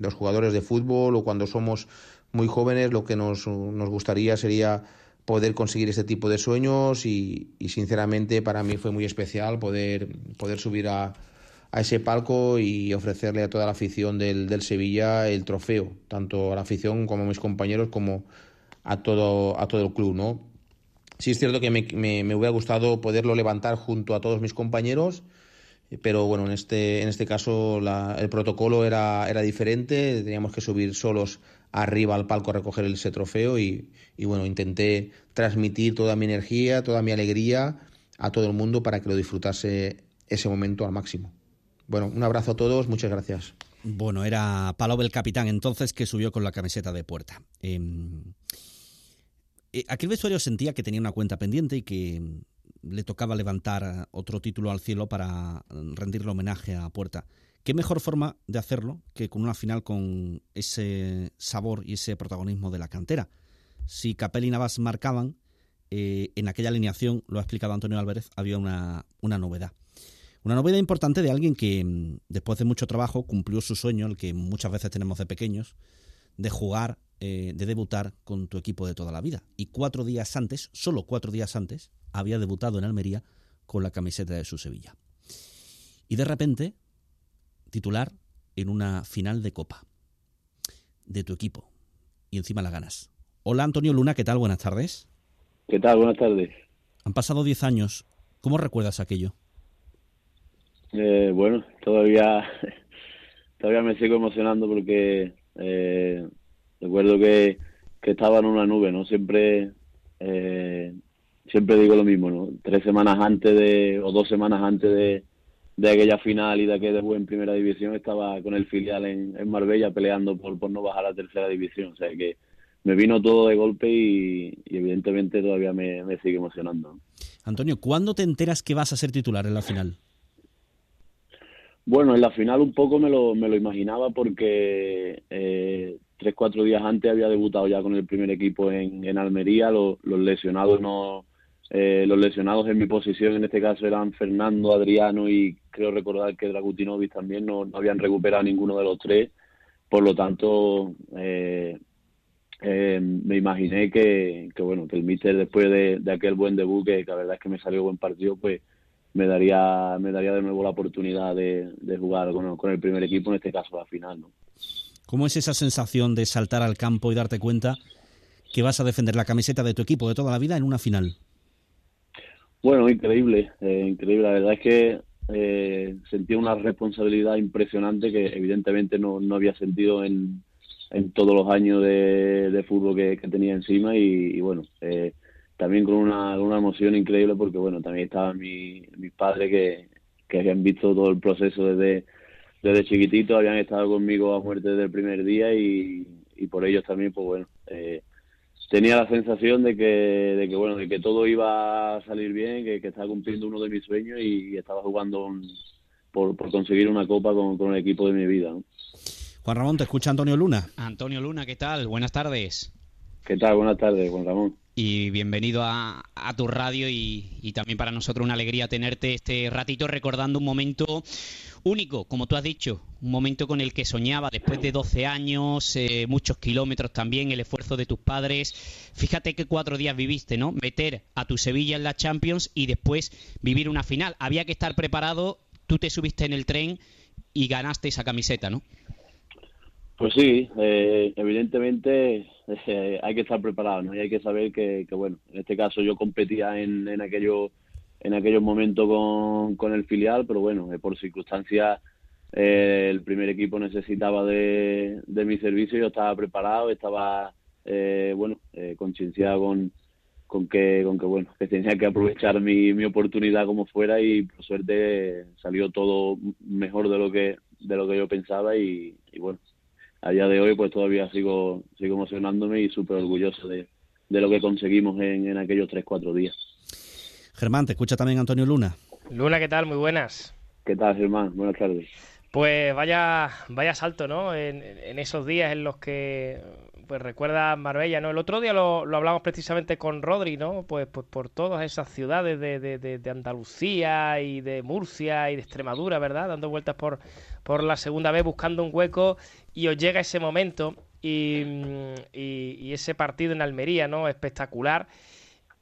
los jugadores de fútbol o cuando somos muy jóvenes lo que nos, nos gustaría sería poder conseguir este tipo de sueños y, y, sinceramente para mí fue muy especial poder, poder subir a, ese palco y ofrecerle a toda la afición del, del Sevilla el trofeo, tanto a la afición como a mis compañeros como a todo, a todo el club, ¿no? Sí es cierto que me, hubiera gustado poderlo levantar junto a todos mis compañeros, pero bueno, en este, en este caso la, el protocolo era, era diferente, teníamos que subir solos arriba al palco a recoger ese trofeo y, bueno, intenté transmitir toda mi energía, toda mi alegría a todo el mundo para que lo disfrutase ese momento al máximo. Bueno, un abrazo a todos, muchas gracias. Bueno, era Palov el capitán entonces que subió con la camiseta de puerta. Eh, aquel vestuario sentía que tenía una cuenta pendiente y que le tocaba levantar otro título al cielo para rendirle homenaje a Puerta. ¿Qué mejor forma de hacerlo que con una final con ese sabor y ese protagonismo de la cantera? Si Capel y Navas marcaban, eh, en aquella alineación, lo ha explicado Antonio Álvarez, había una, una novedad. Una novedad importante de alguien que mm, después de mucho trabajo cumplió su sueño, el que muchas veces tenemos de pequeños, de jugar, eh, de debutar con tu equipo de toda la vida. Y cuatro días antes, solo cuatro días antes, había debutado en Almería con la camiseta de su Sevilla. Y de repente, titular en una final de Copa de tu equipo. Y encima la ganas. Hola Antonio Luna, ¿qué tal? Buenas tardes. ¿Qué tal? Buenas tardes. Han pasado diez años. ¿Cómo recuerdas aquello? Eh, bueno, todavía, [laughs] todavía me sigo emocionando porque eh, recuerdo que, que, estaba en una nube, ¿no? Siempre, eh, siempre digo lo mismo, ¿no? Tres semanas antes de, o dos semanas antes de, de aquella final y de aquel debut en primera división estaba con el filial en, en Marbella peleando por, por no bajar a tercera división. O sea que me vino todo de golpe y, evidentemente todavía me, me, sigue emocionando. Antonio, ¿cuándo te enteras que vas a ser titular en la final? Bueno, en la final un poco me lo, me lo imaginaba porque eh, tres, cuatro días antes había debutado ya con el primer equipo en, en Almería, los, los lesionados no... Eh, los lesionados en mi posición en este caso eran Fernando, Adriano y creo recordar que Dragutinovic también no, no habían recuperado ninguno de los tres. Por lo tanto, eh, eh, me imaginé que, que, bueno que el míster después de, de, aquel buen debut que, la verdad es que me salió buen partido pues me daría me daría de nuevo la oportunidad de, de jugar con, con, el primer equipo en este caso la final ¿no? ¿Cómo es esa sensación de saltar al campo y darte cuenta que vas a defender la camiseta de tu equipo de toda la vida en una final? Bueno, increíble, eh, increíble. La verdad es que eh, sentí una responsabilidad impresionante que evidentemente no, no había sentido en, en todos los años de, de fútbol que, tenía encima y, y bueno, eh, también con una, una, emoción increíble porque bueno, también estaban mi, mis padres que, que habían visto todo el proceso desde, desde chiquitito, habían estado conmigo a muerte desde el primer día y, y por ellos también, pues bueno, eh, tenía la sensación de que, de que bueno, de que todo iba a salir bien, que, que estaba cumpliendo uno de mis sueños y, y estaba jugando un, por, por, conseguir una copa con, con, el equipo de mi vida. ¿no? Juan Ramón, te escucha Antonio Luna. Antonio Luna, ¿qué tal? Buenas tardes. ¿Qué tal? Buenas tardes, Juan Ramón. Y bienvenido a, a tu radio y, y, también para nosotros una alegría tenerte este ratito recordando un momento único, como tú has dicho, un momento con el que soñaba después de 12 años, eh, muchos kilómetros también, el esfuerzo de tus padres. Fíjate que cuatro días viviste, ¿no? Meter a tu Sevilla en la Champions y después vivir una final. Había que estar preparado, tú te subiste en el tren y ganaste esa camiseta, ¿no? Pues sí, eh, evidentemente eh, hay que estar preparado, ¿no? Y hay que saber que, bueno, en este caso yo competía en, en aquellos en aquellos momentos con, con el filial, pero bueno, eh, por circunstancias eh, el primer equipo necesitaba de, de mi servicio, yo estaba preparado, estaba eh, bueno, concienciado con, con que con que bueno, que tenía que aprovechar mi, mi oportunidad como fuera y por suerte salió todo mejor de lo que de lo que yo pensaba y, y bueno, a día de hoy pues todavía sigo sigo emocionándome y súper orgulloso de, de, lo que conseguimos en, en aquellos tres, cuatro días. Germán, te escucha también Antonio Luna. Luna, ¿qué tal? Muy buenas. ¿Qué tal, Germán? Buenas tardes. Pues vaya, vaya salto, ¿no? En, en esos días en los que pues recuerda Marbella, ¿no? El otro día lo, lo hablamos precisamente con Rodri, ¿no? Pues, pues por todas esas ciudades de, de, de, de, Andalucía y de Murcia y de Extremadura, ¿verdad? Dando vueltas por, por la segunda vez buscando un hueco y os llega ese momento y, y, y ese partido en Almería, ¿no? Espectacular.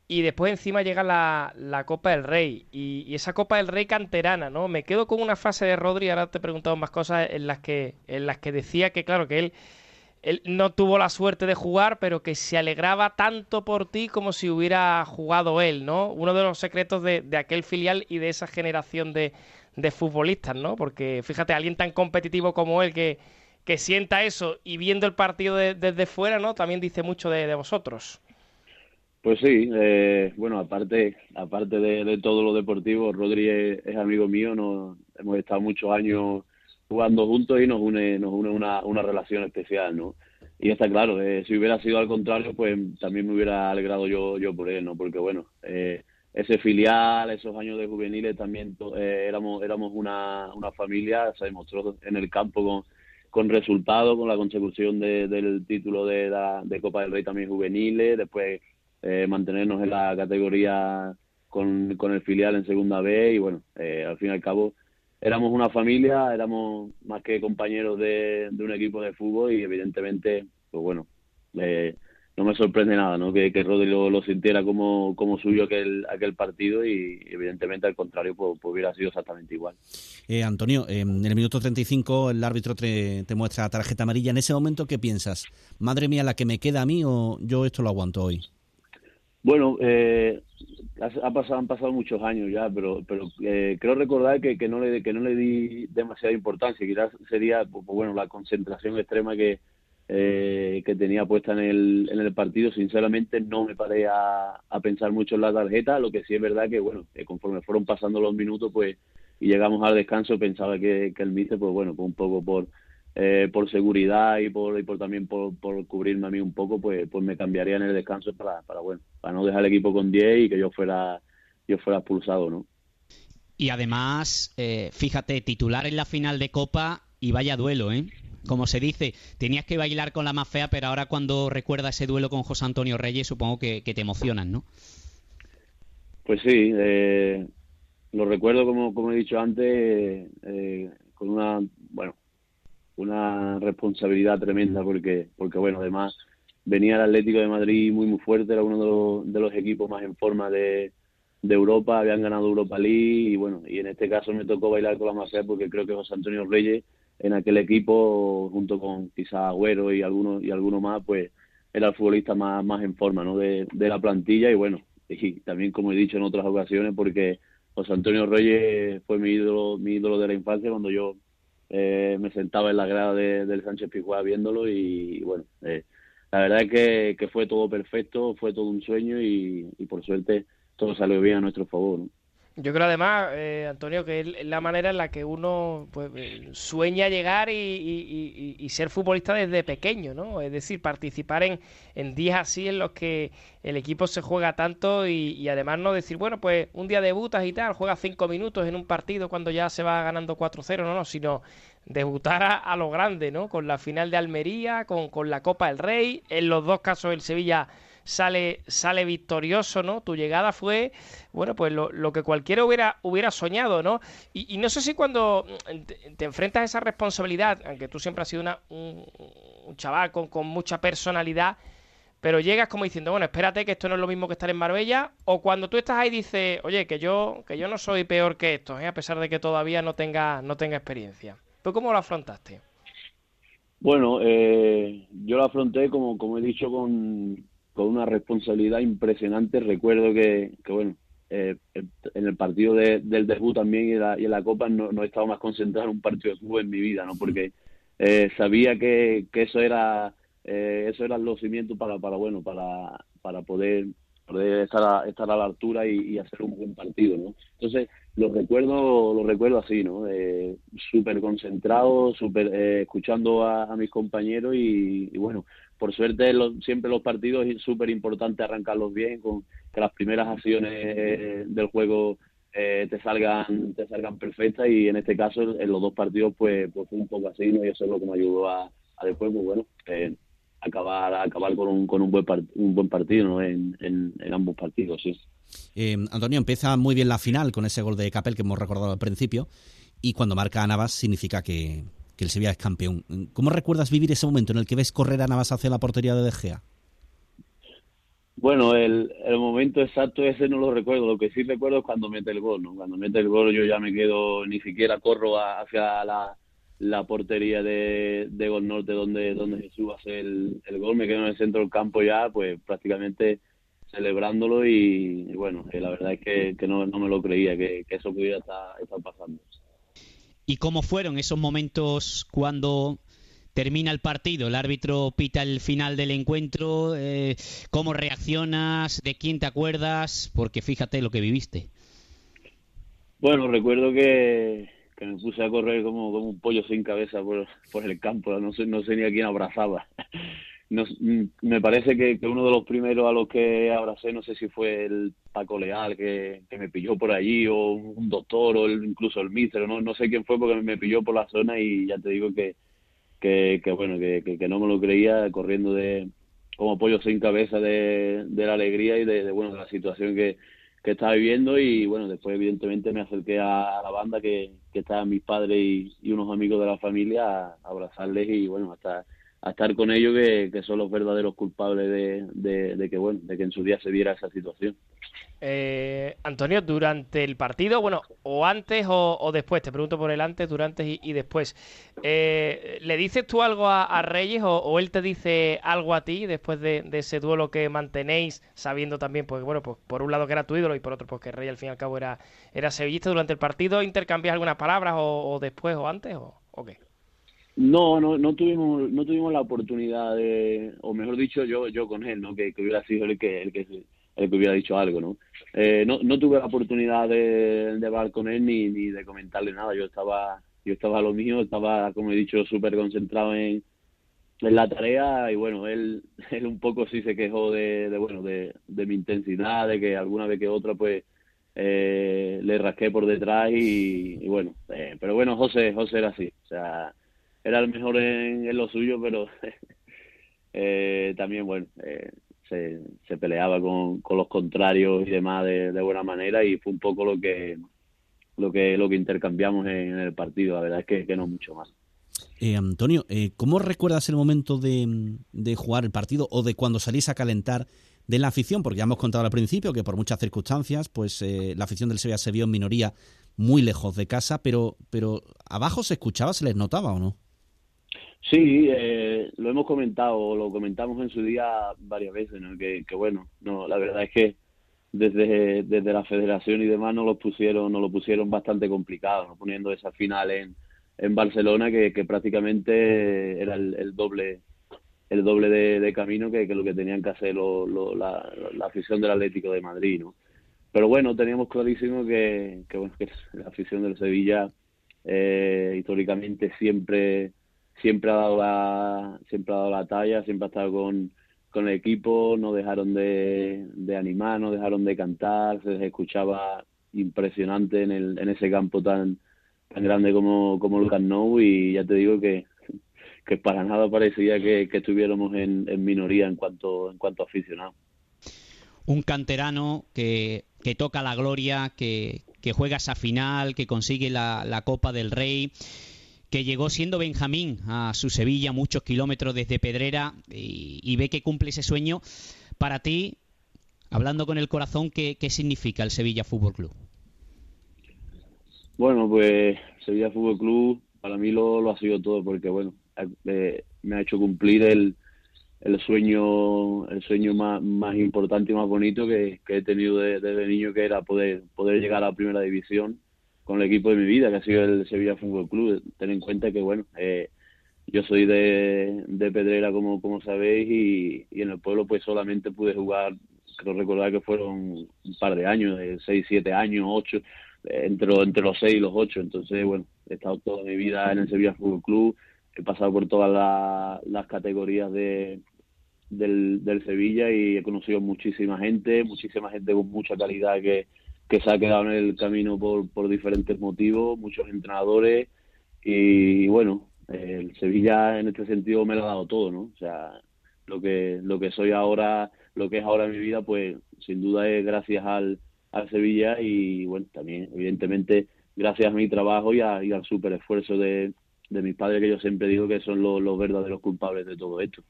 Y después encima llega la, la Copa del Rey y, y, esa Copa del Rey canterana, ¿no? Me quedo con una fase de Rodri, ahora te he preguntado más cosas en las que, en las que decía que, claro, que él él no tuvo la suerte de jugar, pero que se alegraba tanto por ti como si hubiera jugado él, ¿no? Uno de los secretos de, de aquel filial y de esa generación de, de, futbolistas, ¿no? Porque fíjate, alguien tan competitivo como él que, que sienta eso y viendo el partido de, desde fuera, ¿no? También dice mucho de, vosotros. Pues sí, eh, bueno, aparte aparte de, de, todo lo deportivo, Rodri es, amigo mío, no, hemos estado muchos años jugando juntos y nos une nos une una, una relación especial, ¿no? Y está claro, eh, si hubiera sido al contrario, pues también me hubiera alegrado yo yo por él, ¿no? Porque bueno, eh, ese filial, esos años de juveniles también eh, éramos éramos una, una familia, se demostró en el campo con, con resultados, con la consecución de, del título de, la, de Copa del Rey también juveniles, después eh, mantenernos en la categoría con, con el filial en segunda B y bueno, eh, al fin y al cabo éramos una familia, éramos más que compañeros de, de un equipo de fútbol y evidentemente, pues bueno, eh, no me sorprende nada, ¿no? Que, que Rodri lo, sintiera como, como suyo aquel, aquel partido y evidentemente al contrario pues, pues hubiera sido exactamente igual. Eh, Antonio, en el minuto 35 el árbitro te, te muestra tarjeta amarilla. En ese momento, ¿qué piensas? Madre mía, la que me queda a mí o yo esto lo aguanto hoy. Bueno, eh, ha pasado, han pasado muchos años ya, pero, pero eh, creo recordar que, que, no le, que no le di demasiada importancia. Quizás sería, pues, pues, bueno, la concentración extrema que, eh, que tenía puesta en el, en el partido. Sinceramente no me paré a, pensar mucho en la tarjeta, lo que sí es verdad que, bueno, que conforme fueron pasando los minutos, pues, y llegamos al descanso, pensaba que, que el míster, pues bueno, pues un poco por, eh, por seguridad y por, y por también por, por, cubrirme a mí un poco, pues, pues me cambiaría en el descanso para, para, bueno, para no dejar el equipo con 10 y que yo fuera, yo fuera expulsado, ¿no? Y además, eh, fíjate, titular en la final de Copa y vaya duelo, ¿eh? como se dice, tenías que bailar con la más fea, pero ahora cuando recuerdas ese duelo con José Antonio Reyes, supongo que, te emocionan, ¿no? Pues sí, eh, lo recuerdo como, como he dicho antes, eh, con una, bueno, una responsabilidad tremenda porque, porque bueno, además venía el Atlético de Madrid muy muy fuerte, era uno de los, de los equipos más en forma de, de Europa, habían ganado Europa League y bueno, y en este caso me tocó bailar con la más fea porque creo que José Antonio Reyes en aquel equipo, junto con quizás Agüero y algunos y alguno más, pues era el futbolista más, más en forma ¿no? de, de la plantilla y bueno, y también como he dicho en otras ocasiones, porque José Antonio Reyes fue mi ídolo, mi ídolo de la infancia cuando yo eh, me sentaba en la grada de, del Sánchez Pizjuán viéndolo y, bueno, eh, la verdad es que, que, fue todo perfecto, fue todo un sueño y, por suerte todo salió bien a nuestro favor. Yo creo además, eh, Antonio, que es la manera en la que uno pues, eh, sueña llegar y, ser futbolista desde pequeño, ¿no? Es decir, participar en, en días así en los que el equipo se juega tanto y, además no decir, bueno, pues un día debutas y tal, juegas cinco minutos en un partido cuando ya se va ganando 4-0, no, no, sino debutar a, lo grande, ¿no? Con la final de Almería, con, con la Copa del Rey, en los dos casos el Sevilla sale, sale victorioso, ¿no? Tu llegada fue, bueno, pues lo, lo que cualquiera hubiera, hubiera soñado, ¿no? Y, no sé si cuando te, enfrentas a esa responsabilidad, aunque tú siempre has sido una, un, chaval con, con mucha personalidad, pero llegas como diciendo, bueno, espérate que esto no es lo mismo que estar en Marbella, o cuando tú estás ahí dices, oye, que yo, que yo no soy peor que esto, ¿eh? a pesar de que todavía no tenga, no tenga experiencia. ¿Tú cómo lo afrontaste? Bueno, eh, yo lo afronté como, como he dicho con, con una responsabilidad impresionante. Recuerdo que, que bueno, eh, en el partido del debut también y la, y en la Copa no, no, he estado más concentrado en un partido de fútbol en mi vida, ¿no? Porque eh, sabía que, que eso era eh, eso era los cimientos para, para bueno, para, para poder poder estar a, estar a la altura y, hacer un buen partido, ¿no? Entonces, lo recuerdo, lo recuerdo así, ¿no? Eh, súper concentrado, súper eh, escuchando a, mis compañeros y, bueno, por suerte siempre los partidos es súper importante arrancarlos bien, con que las primeras acciones eh, del juego te salgan te salgan perfectas y en este caso en los dos partidos pues, pues fue un poco así, ¿no? Y eso es lo que me ayudó a, a después, pues bueno, acabar acabar con un, con un buen un buen partido en, en, ambos partidos sí eh, Antonio empieza muy bien la final con ese gol de Capel que hemos recordado al principio y cuando marca a Navas significa que, que el Sevilla es campeón ¿cómo recuerdas vivir ese momento en el que ves correr a Navas hacia la portería de De Gea? Bueno, el, el momento exacto ese no lo recuerdo. Lo que sí recuerdo es cuando mete el gol, ¿no? Cuando mete el gol yo ya me quedo, ni siquiera corro hacia la, la portería de, de Gol Norte donde, donde Jesús hace el, el gol, me quedo en el centro del campo ya, pues prácticamente celebrándolo y, bueno, eh, la verdad es que, que no, no, me lo creía, que, que eso pudiera estar, estar, pasando. ¿Y cómo fueron esos momentos cuando termina el partido, el árbitro pita el final del encuentro, eh, cómo reaccionas, de quién te acuerdas, porque fíjate lo que viviste. Bueno, recuerdo que, me puse a correr como, como un pollo sin cabeza por, por el campo, no sé, no sé ni a quién abrazaba. No, me parece que, uno de los primeros a los que abracé, no sé si fue el Paco Leal que, que me pilló por allí, o un doctor, o incluso el míster, no, no sé quién fue porque me pilló por la zona y ya te digo que, que, que bueno, que, que, no me lo creía corriendo de como pollo sin cabeza de, de la alegría y de, bueno de la situación que, que estaba viviendo. Y bueno, después evidentemente me acerqué a, la banda que, que estaban mis padres y, unos amigos de la familia a, abrazarles y bueno, hasta a estar con ellos que, que son los verdaderos culpables de, de, que bueno, de que en su día se viera esa situación. Eh, Antonio, durante el partido, bueno, o antes o, después, te pregunto por el antes, durante y, después, eh, ¿le dices tú algo a, Reyes o, él te dice algo a ti después de, ese duelo que mantenéis, sabiendo también, pues bueno, pues por un lado que era tu ídolo y por otro, pues que Reyes al fin y al cabo era, era sevillista durante el partido, ¿intercambias algunas palabras o, después o antes o, o qué? No, no, no tuvimos, no tuvimos la oportunidad de, o mejor dicho, yo, yo con él, ¿no? Que, que hubiera sido el que, el que el que hubiera dicho algo, ¿no? Eh, no, no tuve la oportunidad de, de hablar con él ni, ni de comentarle nada. Yo estaba, yo estaba lo mío, estaba, como he dicho, súper concentrado en, en la tarea y bueno, él, [laughs] él un poco sí se quejó de, de bueno, de, de mi intensidad, de que alguna vez que otra pues eh, le rasqué por detrás y, bueno, eh, pero bueno, José, José era así, o sea, era el mejor en, lo suyo, pero [laughs] eh, también bueno, eh, se, peleaba con, los contrarios y demás de, buena manera y fue un poco lo que lo que lo que intercambiamos en, el partido. La verdad es que, no mucho más. Eh, Antonio eh, ¿cómo recuerdas el momento de, de, jugar el partido o de cuando salís a calentar de la afición? porque ya hemos contado al principio que por muchas circunstancias pues eh, la afición del Sevilla se vio en minoría muy lejos de casa pero pero abajo se escuchaba se les notaba o no Sí, eh, lo hemos comentado, lo comentamos en su día varias veces, ¿no? que, bueno, no, la verdad es que desde, desde la federación y demás nos lo pusieron, nos lo pusieron bastante complicado, ¿no? poniendo esa final en, en Barcelona que, que prácticamente era el, doble el doble de, camino que, lo que tenían que hacer la, la, afición del Atlético de Madrid, ¿no? Pero bueno, teníamos clarísimo que, que, bueno, que la afición del Sevilla eh, históricamente siempre siempre ha dado la, siempre ha dado la talla, siempre ha estado con, con el equipo, no dejaron de, de animar, no dejaron de cantar, se les escuchaba impresionante en, el, en ese campo tan, tan grande como, como el Camp y ya te digo que, que para nada parecía que, estuviéramos en, en, minoría en cuanto, en cuanto a aficionados. Un canterano que, que toca la gloria, que, que juega esa final, que consigue la, la Copa del Rey que llegó siendo Benjamín a su Sevilla muchos kilómetros desde Pedrera y, ve que cumple ese sueño. Para ti, hablando con el corazón, ¿qué, significa el Sevilla Fútbol Club? Bueno, pues Sevilla Fútbol Club para mí lo, ha sido todo porque, bueno, eh, me ha hecho cumplir el, el sueño el sueño más, importante y más bonito que, he tenido desde niño, que era poder, poder llegar a la primera división con el equipo de mi vida, que ha sido el Sevilla Fútbol Club. Ten en cuenta que, bueno, eh, yo soy de, de Pedrera, como, como sabéis, y, y, en el pueblo pues solamente pude jugar, creo recordar que fueron un par de años, de 6, 7 años, 8, eh, entre, entre los 6 y los 8. Entonces, bueno, he estado toda mi vida en el Sevilla Fútbol Club, he pasado por todas las categorías de, del, del Sevilla y he conocido muchísima gente, muchísima gente con mucha calidad que que se ha quedado en el camino por, por diferentes motivos, muchos entrenadores y bueno, el Sevilla en este sentido me lo ha dado todo, ¿no? O sea, lo que lo que soy ahora, lo que es ahora mi vida, pues sin duda es gracias al, al Sevilla y bueno, también evidentemente gracias a mi trabajo y, al súper esfuerzo de, de mis padres que yo siempre digo que son los verdaderos culpables de todo esto.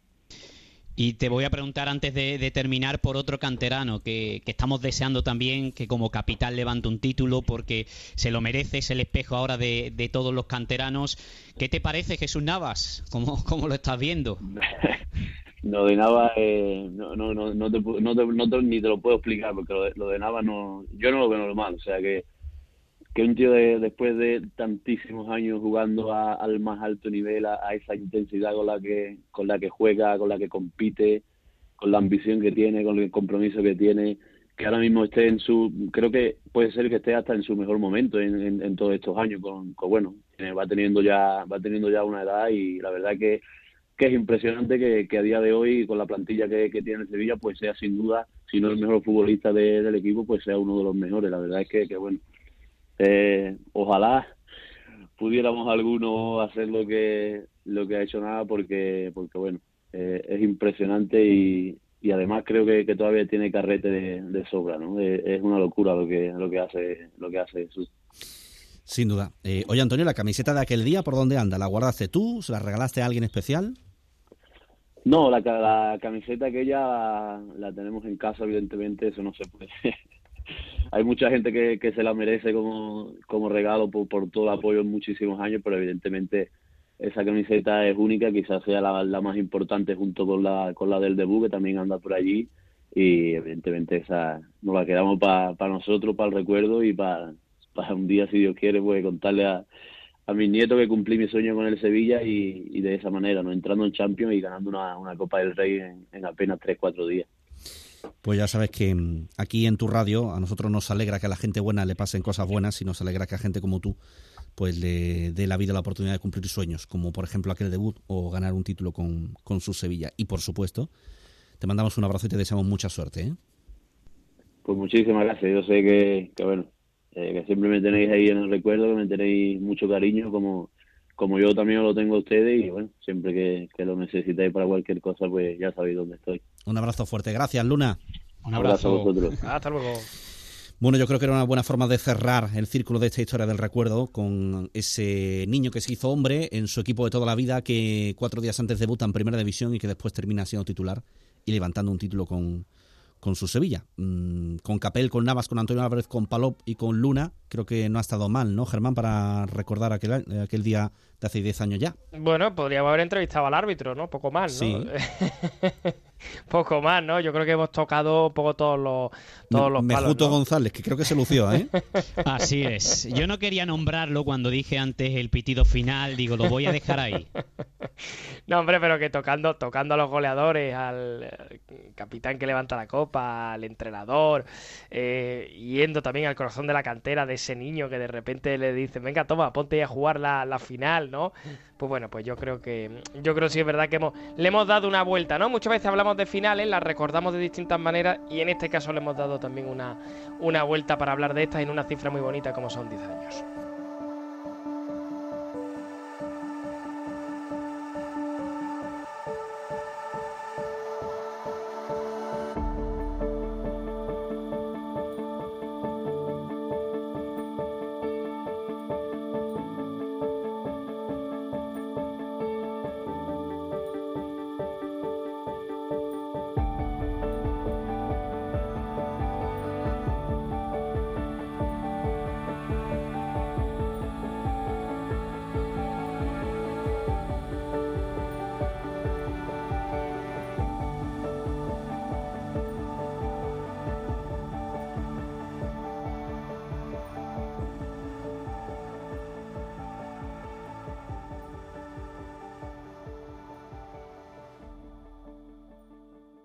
Y te voy a preguntar antes de, terminar por otro canterano que, estamos deseando también que como capital levante un título porque se lo merece, es el espejo ahora de, todos los canteranos. ¿Qué te parece Jesús Navas? ¿Cómo, cómo lo estás viendo? [laughs] no, de Navas eh, no, no, no, te, ni te lo puedo explicar porque lo de, lo de Navas no, yo no lo veo normal. O sea que que un tío de, después de tantísimos años jugando al más alto nivel, a, esa intensidad con la que con la que juega, con la que compite, con la ambición que tiene, con el compromiso que tiene, que ahora mismo esté en su, creo que puede ser que esté hasta en su mejor momento en, en, todos estos años, con, bueno, va teniendo ya va teniendo ya una edad y la verdad que que es impresionante que, a día de hoy con la plantilla que, tiene Sevilla pues sea sin duda si no el mejor futbolista del equipo pues sea uno de los mejores. La verdad es que, que bueno eh, ojalá pudiéramos alguno hacer lo que lo que ha hecho nada porque porque bueno eh, es impresionante y, y además creo que, todavía tiene carrete de, sobra, ¿no? Es, una locura lo que, lo que hace, lo que hace Jesús. Sin duda. Eh, oye, Antonio, ¿la camiseta de aquel día por dónde anda? ¿La guardaste tú? ¿Se la regalaste a alguien especial? No, la, la camiseta aquella la, la tenemos en casa, evidentemente, eso no se puede. Hay mucha gente que, que se la merece como, como regalo por, por todo el apoyo en muchísimos años, pero evidentemente esa camiseta es única, quizás sea la, la, más importante junto con la, con la del debut, que también anda por allí, y evidentemente esa nos la quedamos para nosotros, para el recuerdo y para un día, si Dios quiere, pues contarle a, a mis nietos que cumplí mi sueño con el Sevilla y, de esa manera, no entrando en Champions y ganando una, una Copa del Rey en, en apenas 3-4 días. Pues ya sabes que mm, aquí en tu radio a nosotros nos alegra que a la gente buena le pasen cosas buenas y nos alegra que a gente como tú pues le dé la vida la oportunidad de cumplir sueños, como por ejemplo aquel debut o ganar un título con, con su Sevilla. Y por supuesto, te mandamos un abrazo y te deseamos mucha suerte. ¿eh? Pues muchísimas gracias. Yo sé que, que bueno, eh, que siempre me tenéis ahí en el recuerdo, que me tenéis mucho cariño, como, como yo también lo tengo a ustedes, y bueno, siempre que, lo necesitáis para cualquier cosa, pues ya sabéis dónde estoy. Un abrazo fuerte, gracias Luna. Un abrazo, a vosotros. Hasta luego. Bueno, yo creo que era una buena forma de cerrar el círculo de esta historia del recuerdo con ese niño que se hizo hombre en su equipo de toda la vida, que cuatro días antes debuta en Primera División y que después termina siendo titular y levantando un título con, con su Sevilla. Mm, con Capel, con Navas, con Antonio Álvarez, con Palop y con Luna, creo que no ha estado mal, ¿no, Germán, para recordar aquel, aquel día de hace 10 años ya? Bueno, podríamos haber entrevistado al árbitro, ¿no? Poco más, ¿no? Sí. [laughs] [laughs] poco más, ¿no? Yo creo que hemos tocado un poco todos los, todos los Mejuto González, que creo que se lució, ¿eh? [laughs] Así es. Yo no quería nombrarlo cuando dije antes el pitido final, digo, lo voy a dejar ahí. [laughs] no, hombre, pero que tocando, tocando a los goleadores, al eh, capitán que levanta la copa, al entrenador, eh, yendo también al corazón de la cantera de ese niño que de repente le dicen, venga, toma, ponte a jugar la, la final, ¿no? Pues bueno, pues yo creo que yo creo que sí es verdad que hemos, le hemos dado una vuelta, ¿no? Muchas veces de finales, las recordamos de distintas maneras y en este caso le hemos dado también una, una vuelta para hablar de estas en una cifra muy bonita como son 10 años.